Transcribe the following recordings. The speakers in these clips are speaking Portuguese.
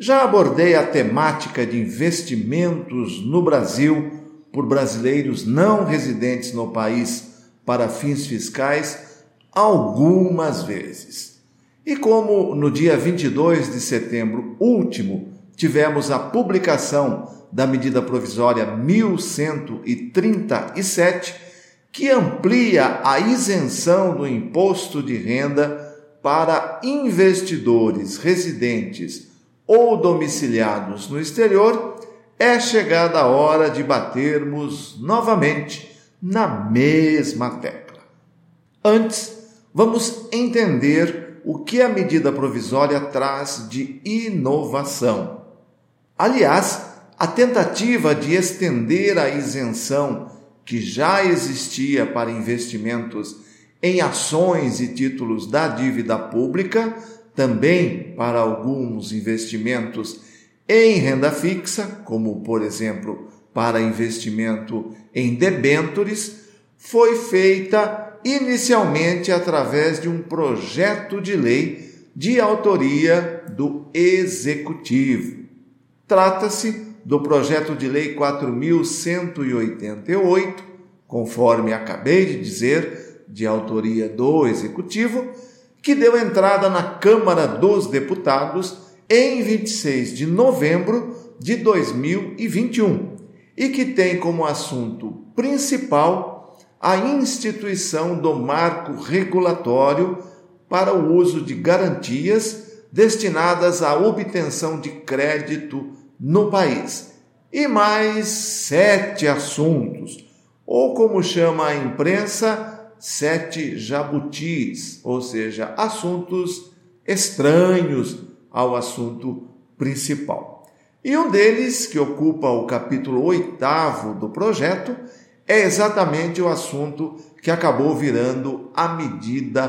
Já abordei a temática de investimentos no Brasil por brasileiros não residentes no país para fins fiscais algumas vezes. E como no dia 22 de setembro último tivemos a publicação da medida provisória 1137, que amplia a isenção do imposto de renda para investidores residentes ou domiciliados no exterior, é chegada a hora de batermos novamente na mesma tecla. Antes, vamos entender o que a medida provisória traz de inovação. Aliás, a tentativa de estender a isenção que já existia para investimentos em ações e títulos da dívida pública também para alguns investimentos em renda fixa, como por exemplo para investimento em debêntures, foi feita inicialmente através de um projeto de lei de autoria do Executivo. Trata-se do projeto de lei 4188, conforme acabei de dizer, de autoria do Executivo que deu entrada na Câmara dos Deputados em 26 de novembro de 2021 e que tem como assunto principal a instituição do marco regulatório para o uso de garantias destinadas à obtenção de crédito no país. E mais sete assuntos, ou como chama a imprensa, sete jabutis, ou seja, assuntos estranhos ao assunto principal. E um deles, que ocupa o capítulo oitavo do projeto, é exatamente o assunto que acabou virando a medida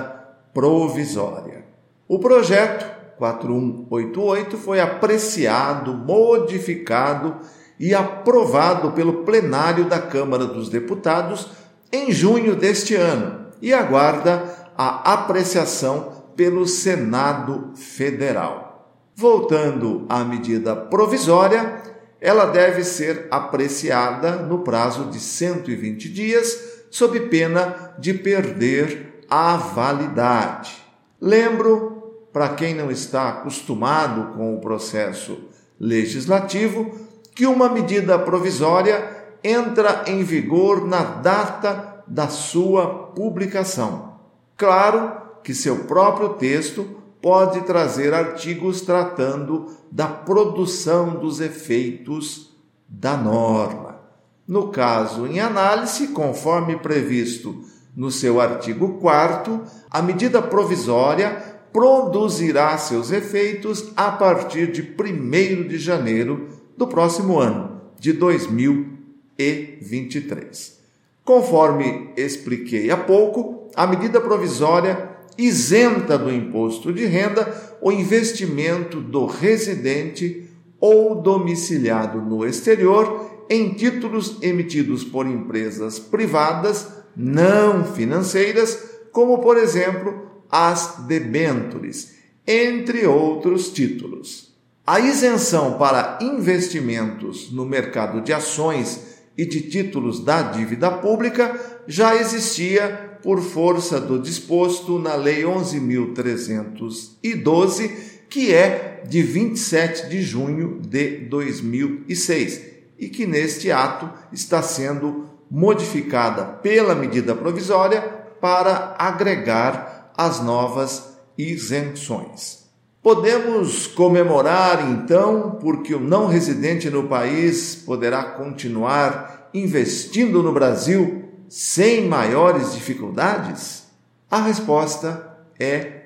provisória. O projeto 4188 foi apreciado, modificado e aprovado pelo plenário da Câmara dos Deputados em junho deste ano e aguarda a apreciação pelo Senado Federal. Voltando à medida provisória, ela deve ser apreciada no prazo de 120 dias, sob pena de perder a validade. Lembro, para quem não está acostumado com o processo legislativo, que uma medida provisória entra em vigor na data da sua publicação. Claro que seu próprio texto pode trazer artigos tratando da produção dos efeitos da norma. No caso em análise, conforme previsto no seu artigo 4, a medida provisória produzirá seus efeitos a partir de 1 de janeiro do próximo ano, de 2020 e 23. Conforme expliquei há pouco, a medida provisória isenta do imposto de renda o investimento do residente ou domiciliado no exterior em títulos emitidos por empresas privadas não financeiras, como por exemplo as debêntures, entre outros títulos. A isenção para investimentos no mercado de ações e de títulos da dívida pública já existia por força do disposto na Lei 11.312, que é de 27 de junho de 2006 e que neste ato está sendo modificada pela medida provisória para agregar as novas isenções. Podemos comemorar então, porque o não residente no país poderá continuar investindo no Brasil sem maiores dificuldades? A resposta é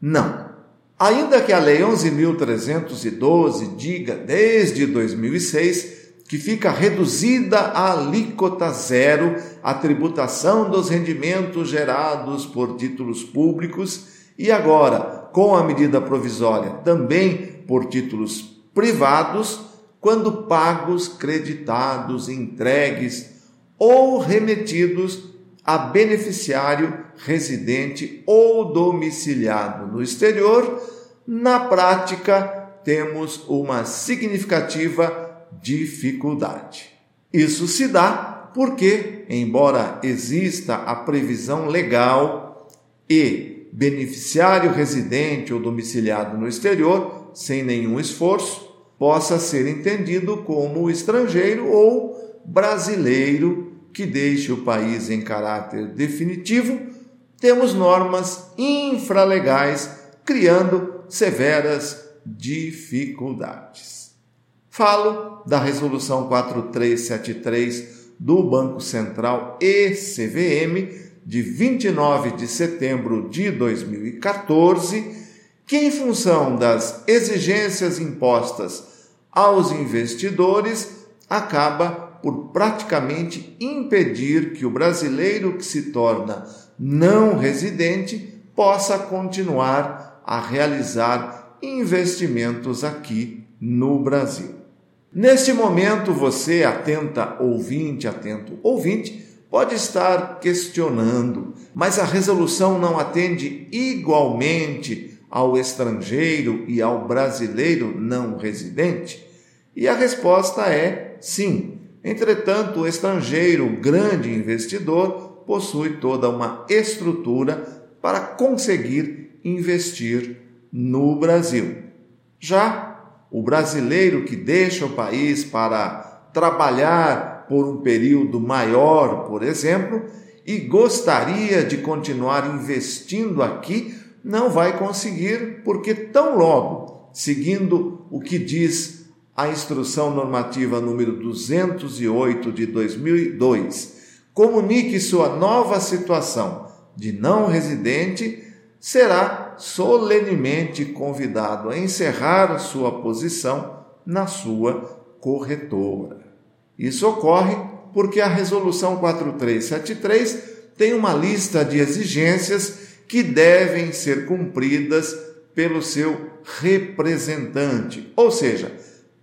não. Ainda que a Lei 11.312 diga desde 2006 que fica reduzida a alíquota zero a tributação dos rendimentos gerados por títulos públicos e agora, com a medida provisória, também por títulos privados, quando pagos, creditados, entregues ou remetidos a beneficiário residente ou domiciliado no exterior, na prática temos uma significativa dificuldade. Isso se dá porque, embora exista a previsão legal e beneficiário residente ou domiciliado no exterior, sem nenhum esforço, possa ser entendido como estrangeiro ou brasileiro que deixe o país em caráter definitivo, temos normas infralegais criando severas dificuldades. Falo da Resolução 4373 do Banco Central e CVM de 29 de setembro de 2014, que, em função das exigências impostas aos investidores, acaba por praticamente impedir que o brasileiro que se torna não residente possa continuar a realizar investimentos aqui no Brasil. Neste momento, você, atenta ouvinte, atento ouvinte, pode estar questionando, mas a resolução não atende igualmente ao estrangeiro e ao brasileiro não residente? E a resposta é sim. Entretanto, o estrangeiro, grande investidor, possui toda uma estrutura para conseguir investir no Brasil. Já o brasileiro que deixa o país para trabalhar por um período maior, por exemplo, e gostaria de continuar investindo aqui, não vai conseguir, porque tão logo, seguindo o que diz a instrução normativa número 208 de 2002, comunique sua nova situação de não residente, será solenemente convidado a encerrar sua posição na sua corretora. Isso ocorre porque a Resolução 4373 tem uma lista de exigências que devem ser cumpridas pelo seu representante, ou seja,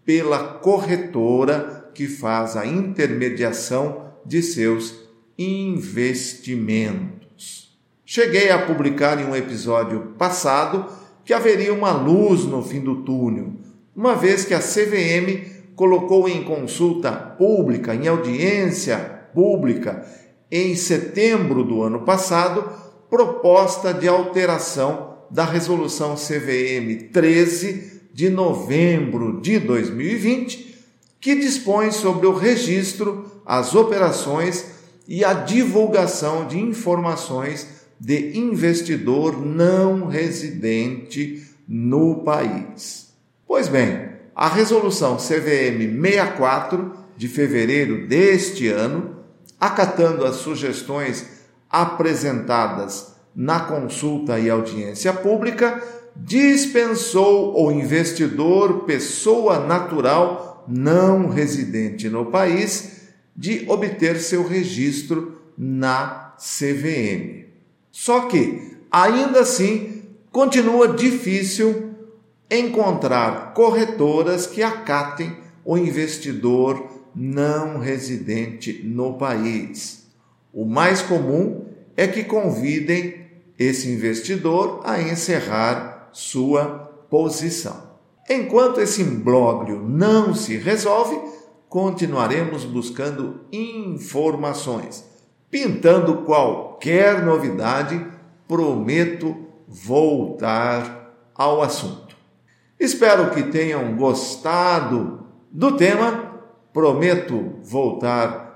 pela corretora que faz a intermediação de seus investimentos. Cheguei a publicar em um episódio passado que haveria uma luz no fim do túnel, uma vez que a CVM colocou em consulta pública, em audiência pública, em setembro do ano passado, proposta de alteração da resolução CVM 13 de novembro de 2020, que dispõe sobre o registro, as operações e a divulgação de informações de investidor não residente no país. Pois bem, a resolução CVM 64 de fevereiro deste ano, acatando as sugestões apresentadas na consulta e audiência pública, dispensou o investidor, pessoa natural não residente no país, de obter seu registro na CVM. Só que, ainda assim, continua difícil encontrar corretoras que acatem o investidor não residente no país. O mais comum é que convidem esse investidor a encerrar sua posição. Enquanto esse imbróglio não se resolve, continuaremos buscando informações Pintando qualquer novidade, prometo voltar ao assunto. Espero que tenham gostado do tema. Prometo voltar